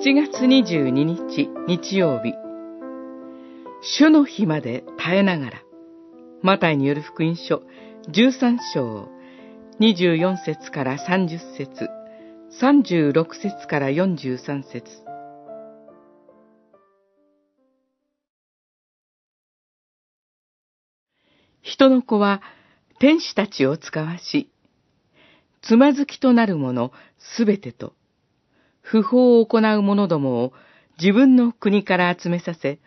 7月22日日曜日。主の日まで耐えながらマタイによる福音書13章24節から30節36節から43節。人の子は天使たちを使わし、つまずきとなるものすべてと、不法を行う者どもを自分の国から集めさせ、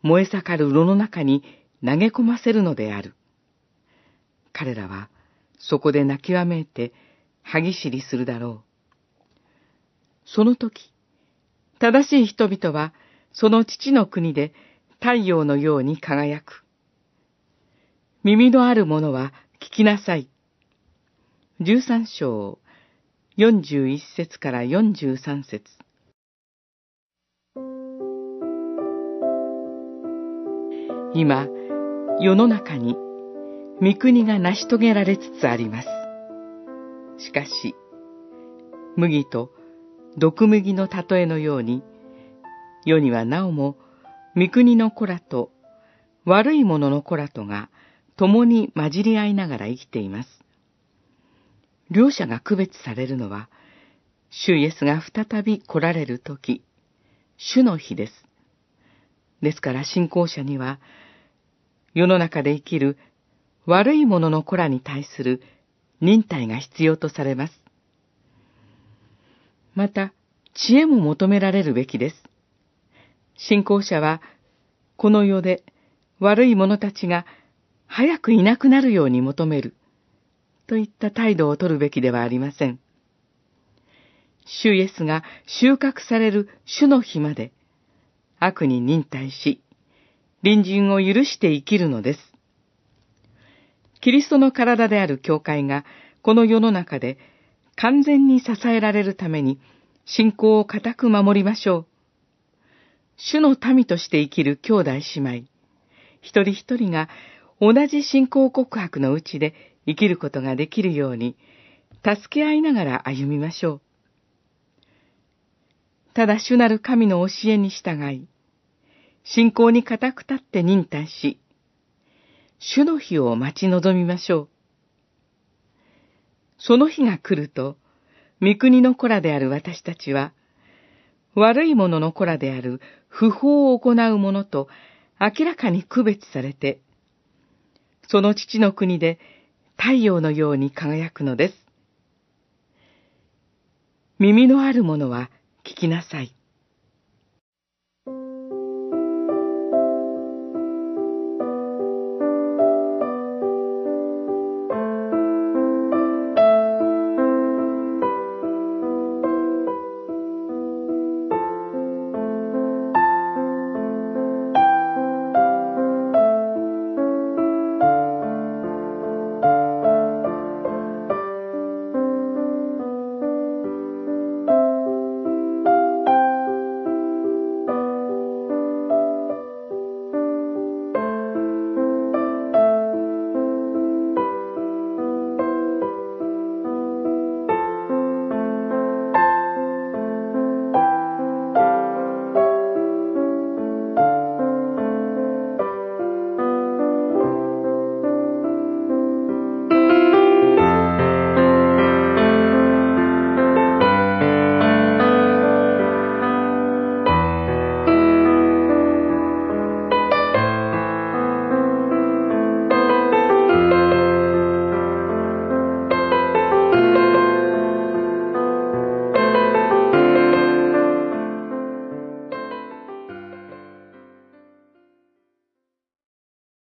燃え盛る炉の中に投げ込ませるのである。彼らはそこで泣きわめいて歯ぎしりするだろう。その時、正しい人々はその父の国で太陽のように輝く。耳のある者は聞きなさい。十三章、四十一節から四十三節。今、世の中に御国が成し遂げられつつあります。しかし、麦と毒麦の例えのように、世にはなおも御国の子らと悪い者の子らとが共に混じり合いながら生きています。両者が区別されるのは、主イエスが再び来られる時、主の日です。ですから信仰者には、世の中で生きる悪い者の子らに対する忍耐が必要とされます。また、知恵も求められるべきです。信仰者は、この世で悪い者たちが早くいなくなるように求める、といった態度を取るべきではありません。主イエスが収穫される主の日まで、悪に忍耐し、隣人を許して生きるのです。キリストの体である教会が、この世の中で完全に支えられるために、信仰を固く守りましょう。主の民として生きる兄弟姉妹、一人一人が同じ信仰告白のうちで生きることができるように、助け合いながら歩みましょう。ただ主なる神の教えに従い、信仰に固く立って忍耐し、主の日を待ち望みましょう。その日が来ると、御国の子らである私たちは、悪い者の子らである不法を行う者と明らかに区別されて、その父の国で太陽のように輝くのです。耳のある者は聞きなさい。